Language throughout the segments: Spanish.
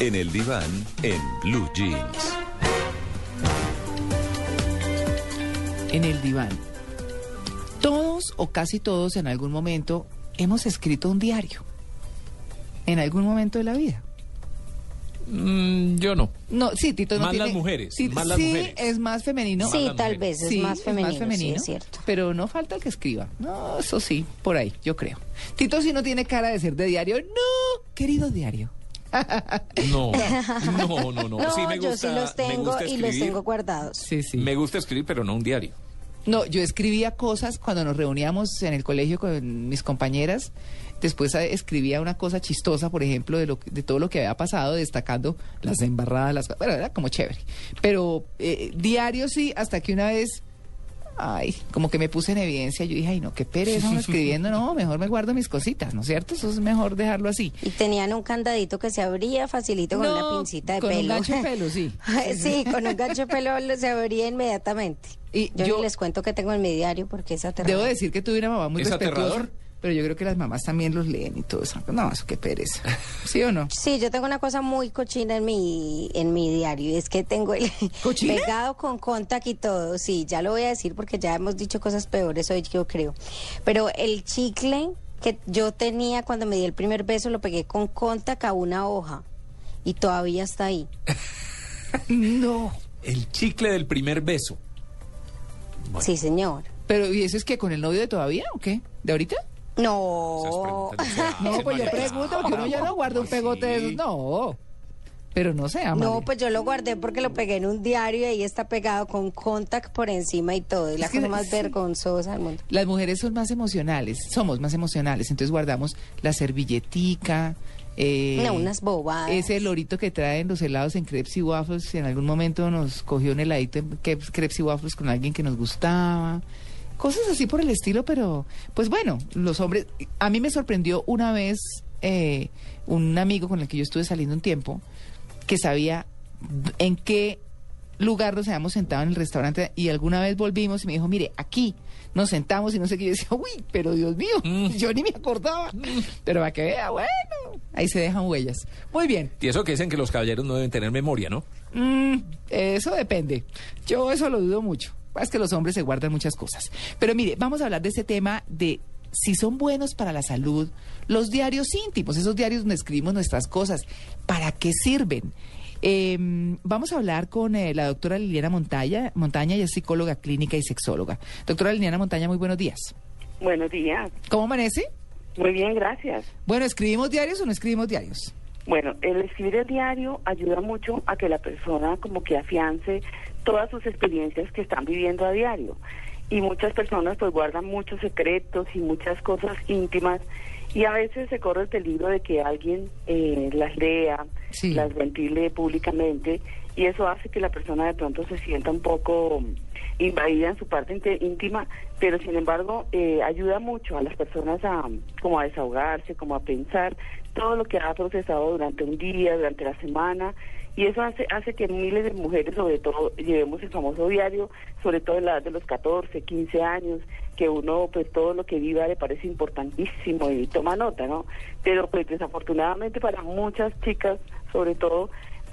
En el diván, en Blue Jeans. En el diván. Todos o casi todos en algún momento hemos escrito un diario. En algún momento de la vida. Mm, yo no. No, sí, Tito no Más tiene- las mujeres, Sí, más las sí, mujeres. es más femenino. Sí, tal mujeres. vez es Sí, más femenino, sí, es cierto. Pero no falta el que escriba. No, eso sí, por ahí, yo creo. Tito sí no tiene cara de ser de diario. No, querido diario. No, no, no, no. No, sí me gusta, yo sí los me tengo y los escribir. tengo guardados. Sí, sí. Me gusta escribir, pero no un diario. No, yo escribía cosas cuando nos reuníamos en el colegio con mis compañeras. Después eh, escribía una cosa chistosa, por ejemplo, de, lo, que- de todo lo que había pasado, destacando las embarradas, las Bueno, era como chévere. Pero eh, diario sí, hasta que una vez, ay, como que me puse en evidencia. Yo dije, ay, no, qué pereza escribiendo. No, mejor me guardo mis cositas, ¿no es cierto? Eso es mejor dejarlo así. Y tenían un candadito que se abría facilito con una pincita de con pelo. un gancho de pelo, sí. sí, con un gancho de pelo lo- se abría inmediatamente. Y yo, yo- ni les cuento que tengo en mi diario porque es aterrador. Debo decir que tuve una mamá muy ¿Es respetuosa. aterrador? Pero yo creo que las mamás también los leen y todo eso. No, eso qué pereza. ¿Sí o no? Sí, yo tengo una cosa muy cochina en mi en mi diario y es que tengo el ¿Cochina? pegado con contact y todo. Sí, ya lo voy a decir porque ya hemos dicho cosas peores hoy, yo creo. Pero el chicle que yo tenía cuando me di el primer beso lo pegué con contact a una hoja y todavía está ahí. No. El chicle del primer beso. Sí, señor. Pero, ¿y eso es que con el novio de todavía o qué? ¿De ahorita? No. No se pues yo pregunto porque uno ya no guarda un pegote de esos. No. Pero no sé, Amalia. No, pues yo lo guardé porque lo pegué en un diario y ahí está pegado con contact por encima y todo. Es la Es que cosa más sí. vergonzosa del mundo. Las mujeres son más emocionales, somos más emocionales, entonces guardamos la servilletica. Eh, No, unas bobadas. Ese lorito que traen los helados en crepes y waffles, en algún momento nos cogió un heladito en crepes y waffles con alguien que nos gustaba. Cosas así por el estilo, pero pues bueno, los hombres... A mí me sorprendió una vez eh, un amigo con el que yo estuve saliendo un tiempo que sabía en qué lugar nos habíamos sentado en el restaurante y alguna vez volvimos y me dijo, mire, aquí nos sentamos y no sé qué. Yo decía, uy, pero Dios mío, yo ni me acordaba. Pero para que vea, bueno, ahí se dejan huellas. Muy bien, Y eso que dicen que los caballeros no deben tener memoria, ¿no? Mm, eso depende. Yo eso lo dudo mucho. Es que los hombres se guardan muchas cosas. Pero mire, vamos a hablar de ese tema de si son buenos para la salud los diarios íntimos, esos diarios donde escribimos nuestras cosas. ¿Para qué sirven? Eh, vamos a hablar con eh, la doctora Liliana Montaña, Montaña, ella es psicóloga clínica y sexóloga. Doctora Liliana Montaña, muy buenos días. Buenos días. ¿Cómo amanece? Muy bien, gracias. Bueno, ¿escribimos diarios o no escribimos diarios? Bueno, el escribir el diario ayuda mucho a que la persona como que afiance todas sus experiencias que están viviendo a diario. Y muchas personas pues guardan muchos secretos y muchas cosas íntimas y a veces se corre el peligro de que alguien eh, las lea, Las ventile públicamente y eso hace que la persona de pronto se sienta un poco invadida en su parte íntima, pero sin embargo eh, ayuda mucho a las personas a como a desahogarse, como a pensar todo lo que ha procesado durante un día, durante la semana y eso hace hace que miles de mujeres sobre todo llevemos el famoso diario, sobre todo en la edad de los 14, 15 años, que uno pues todo lo que viva le parece importantísimo y toma nota, ¿no? Pero pues desafortunadamente para muchas chicas, sobre todo,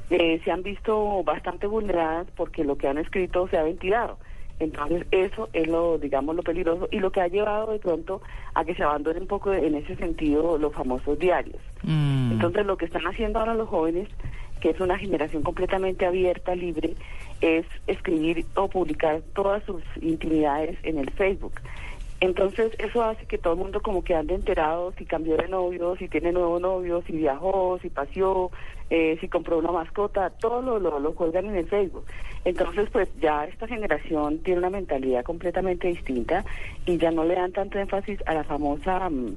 eh, se han visto bastante vulneradas porque lo que han escrito se ha ventilado. Entonces eso es lo, digamos, lo peligroso y lo que ha llevado de pronto a que se abandone un poco en ese sentido los famosos diarios. Mm. Entonces lo que están haciendo ahora los jóvenes, que es una generación completamente abierta, libre, es escribir o publicar todas sus intimidades en el Facebook. Entonces eso hace que todo el mundo como que ande enterado si cambió de novio, si tiene nuevo novio, si viajó, si paseó, eh, si compró una mascota, todo lo, lo, cuelgan en el Facebook. Entonces pues ya esta generación tiene una mentalidad completamente distinta y ya no le dan tanto énfasis a la famosa, mm,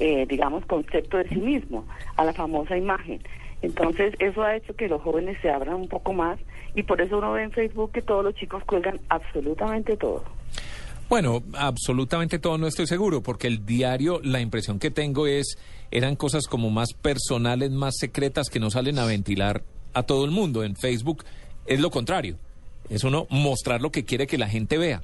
eh, digamos, concepto de sí mismo, a la famosa imagen. Entonces, eso ha hecho que los jóvenes se abran un poco más y por eso uno ve en Facebook que todos los chicos cuelgan absolutamente todo. Bueno, absolutamente todo no estoy seguro, porque el diario, la impresión que tengo es, eran cosas como más personales, más secretas que no salen a ventilar a todo el mundo. En Facebook es lo contrario, es uno mostrar lo que quiere que la gente vea.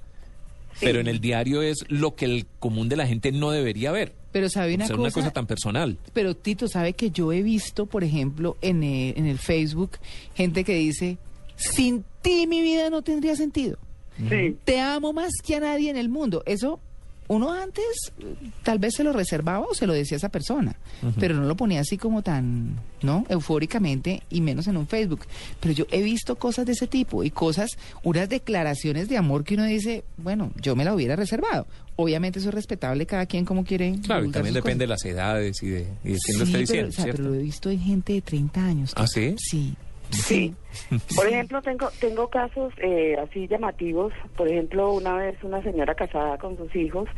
Pero en el diario es lo que el común de la gente no debería ver. Pero sabe una O sea, cosa, una cosa tan personal. Pero Tito, ¿sabe que yo he visto, por ejemplo, en el, en el Facebook, gente que dice, sin ti mi vida no tendría sentido? Sí. Te amo más que a nadie en el mundo. Eso uno antes tal vez se lo reservaba o se lo decía a esa persona, pero no lo ponía así como tan, ¿no? Eufóricamente y menos en un Facebook. Pero yo he visto cosas de ese tipo y cosas, unas declaraciones de amor que uno dice, bueno, yo me la hubiera reservado. Obviamente eso es respetable cada quien como quiere. Claro, y también depende de las edades y de, y de quién lo está pero, diciendo, o sea, ¿cierto? pero lo he visto en gente de 30 años. ¿Ah, sí? Sí. Sí. Por ejemplo, tengo tengo casos eh, así llamativos. Por ejemplo, una vez una señora casada con sus hijos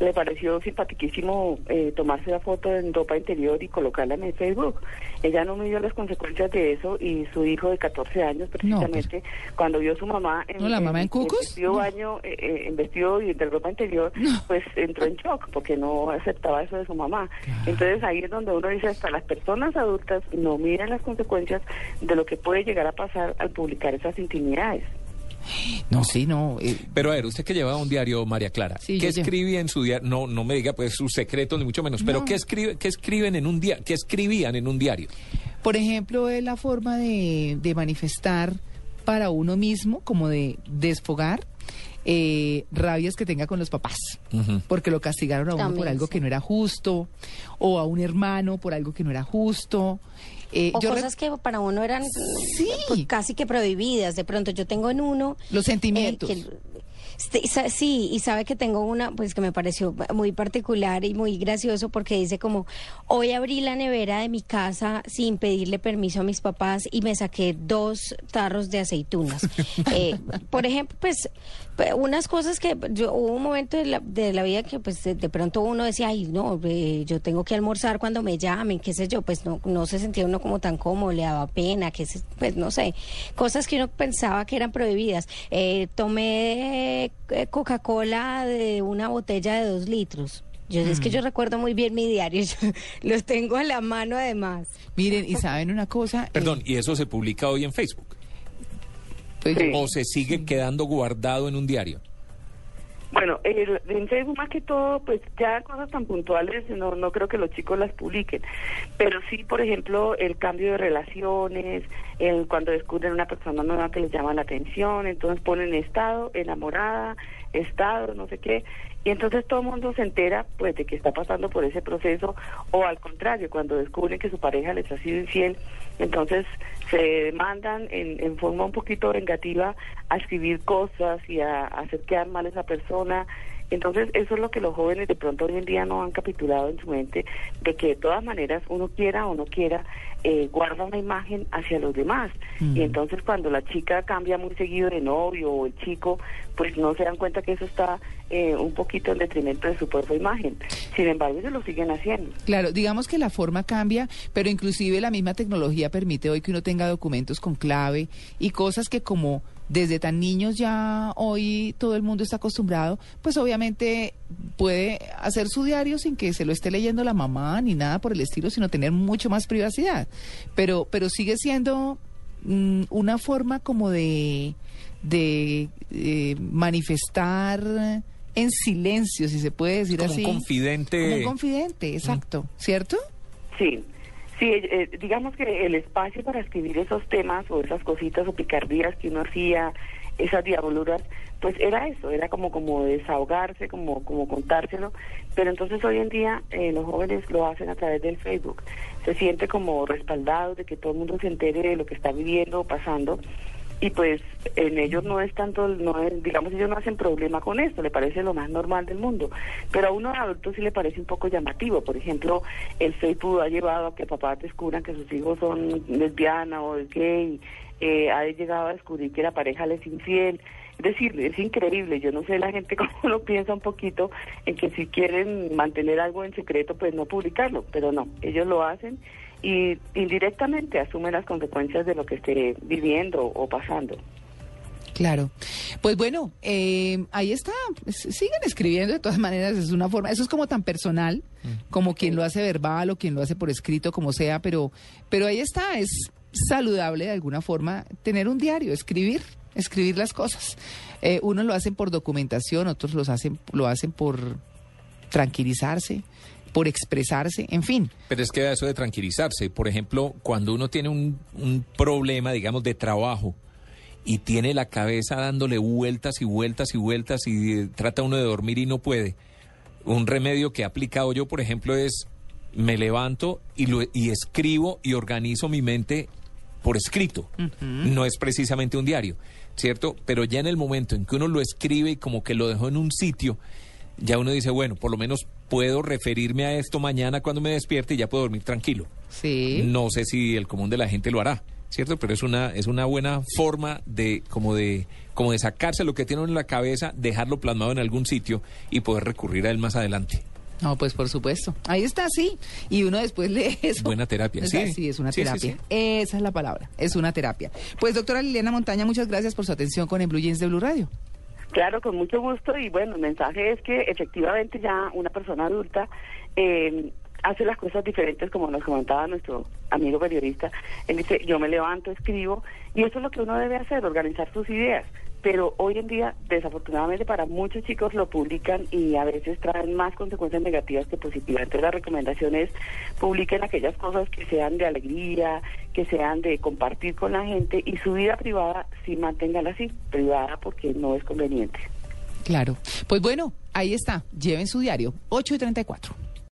le pareció simpatiquísimo eh, tomarse la foto en ropa interior y colocarla en el Facebook. Ella no midió las consecuencias de eso y su hijo de 14 años, precisamente, cuando vio a su mamá en, pues. ¿No, la mamá en cucos? vestido No. baño, eh, eh, en vestido y de ropa interior, pues entró en shock porque no aceptaba eso de su mamá. Entonces ahí es donde uno dice, hasta las personas adultas no miran las consecuencias de lo que puede llegar a pasar al publicar esas intimidades. No, sí, no. eh, Pero a ver, usted que lleva un diario, María Clara, Sí, ¿qué escribe en su diario? No, no me diga pues sus secretos ni mucho menos, pero. ¿qué escribe, qué escriben en un diario? ¿Qué escribían en un diario? Por ejemplo, es la forma de, de manifestar para uno mismo, como de desfogar eh, rabias que tenga con los papás, porque lo castigaron a uno También, por algo sí. que no era justo, o a un hermano por algo que no era justo. Eh, O yo cosas que para uno eran Sí. pues, casi que prohibidas. De pronto yo tengo en uno... Los sentimientos. eh, que- este, sí, y sabe que tengo una, pues que me pareció muy particular y muy gracioso porque dice como, hoy abrí la nevera de mi casa sin pedirle permiso a mis papás y me saqué dos tarros de aceitunas. Eh, por ejemplo, pues unas cosas que yo, hubo un momento de la, de la vida que pues de, de pronto uno decía, ay, no, eh, yo tengo que almorzar cuando me llamen, qué sé yo, pues no, no se sentía uno como tan cómodo, le daba pena, que se- pues no sé, cosas que uno pensaba que eran prohibidas. Eh, tomé eh, Coca-Cola de una botella de dos litros. Yo es que yo recuerdo muy bien mi diario, yo los tengo a la mano además. Miren, y saben una cosa. Eh, Perdón, ¿y eso se publica hoy en Facebook? Sí. ¿O se sigue quedando guardado en un diario? Bueno, el- en Facebook más que todo, pues ya cosas tan puntuales no, no creo que los chicos las publiquen, pero sí, por ejemplo, el cambio de relaciones, el cuando descubren una persona nueva que les llama la atención, entonces ponen estado, enamorada, estado, no sé qué, y entonces todo el mundo se entera pues de que está pasando por ese proceso, o al contrario, cuando descubren que su pareja les ha sido infiel, entonces se mandan en, en forma un poquito vengativa a escribir cosas y a, a hacer quedar mal a esa persona. Entonces eso es lo que los jóvenes de pronto hoy en día no han capitulado en su mente, de que de todas maneras uno quiera o no quiera, eh, guarda una imagen hacia los demás. Y entonces cuando la chica cambia muy seguido de novio o el chico, pues no se dan cuenta que eso está eh, un poquito en detrimento de su propia imagen. Sin embargo, ellos lo siguen haciendo. Claro, digamos que la forma cambia, pero inclusive la misma tecnología permite hoy que uno tenga documentos con clave y cosas que como desde tan niños ya hoy todo el mundo está acostumbrado, pues obviamente puede hacer su diario sin que se lo esté leyendo la mamá ni nada por el estilo, sino tener mucho más privacidad. Pero, pero sigue siendo mm, una forma como de, de eh, manifestar en silencio, si se puede decir Como un así. confidente. Como un confidente, exacto, ¿cierto? Sí, sí, eh, digamos que el espacio para escribir esos temas o esas cositas o picardías que uno hacía, esas diaboluras, pues era eso, era como como desahogarse, como como contárselo, pero entonces hoy en día eh, los jóvenes lo hacen a través del Facebook, se siente como respaldado de que todo el mundo se entere de lo que está viviendo o pasando y pues en ellos no es tanto, no es, digamos, ellos no hacen problema con esto, le parece lo más normal del mundo, pero a uno adulto sí le parece un poco llamativo, por ejemplo, el Facebook ha llevado a que papás descubran que sus hijos son lesbiana o gay, eh, ha llegado a descubrir que la pareja les es infiel, es decir, es increíble, yo no sé la gente cómo lo piensa un poquito en que si quieren mantener algo en secreto, pues no publicarlo, pero no, ellos lo hacen y indirectamente asume las consecuencias de lo que esté viviendo o pasando. Claro. Pues bueno, eh, ahí está. S- Siguen escribiendo de todas maneras. Es una forma. Eso es como tan personal como quien lo hace verbal o quien lo hace por escrito, como sea. Pero, pero ahí está. Es saludable de alguna forma tener un diario, escribir, escribir las cosas. Eh, unos lo hacen por documentación, otros los hacen, lo hacen por tranquilizarse, por expresarse, en fin. Pero es que eso de tranquilizarse, por ejemplo, cuando uno tiene un, un problema, digamos, de trabajo y tiene la cabeza dándole vueltas y vueltas y vueltas y eh, trata uno de dormir y no puede, un remedio que he aplicado yo, por ejemplo, es me levanto y, lo, y escribo y organizo mi mente por escrito. No es precisamente un diario, ¿cierto? Pero ya en el momento en que uno lo escribe y como que lo dejó en un sitio, ya uno dice, bueno, por lo menos puedo referirme a esto mañana cuando me despierte y ya puedo dormir tranquilo. Sí. No sé si el común de la gente lo hará, ¿cierto? Pero es una es una buena forma de como de como de sacarse lo que tiene en la cabeza, dejarlo plasmado en algún sitio y poder recurrir a él más adelante. No, pues por supuesto. Ahí está, sí. Y uno después lee eso. Buena terapia, sí. así, es una Sí, sí, terapia. sí. Esa es la palabra, es una terapia. Pues doctora Liliana Montaña, muchas gracias por su atención con el Blue Jeans de Blue Radio. Claro, con mucho gusto y bueno, el mensaje es que efectivamente ya una persona adulta eh, hace las cosas diferentes como nos comentaba nuestro amigo periodista. Él dice, yo me levanto, escribo y eso es lo que uno debe hacer, organizar sus ideas. Pero hoy en día, desafortunadamente para muchos chicos lo publican y a veces traen más consecuencias negativas que positivas. Entonces la recomendación es publiquen aquellas cosas que sean de alegría, que sean de compartir con la gente y su vida privada sí manténganla así, privada porque no es conveniente. Claro. Pues bueno, ahí está. Lleven su diario. 8 y 34.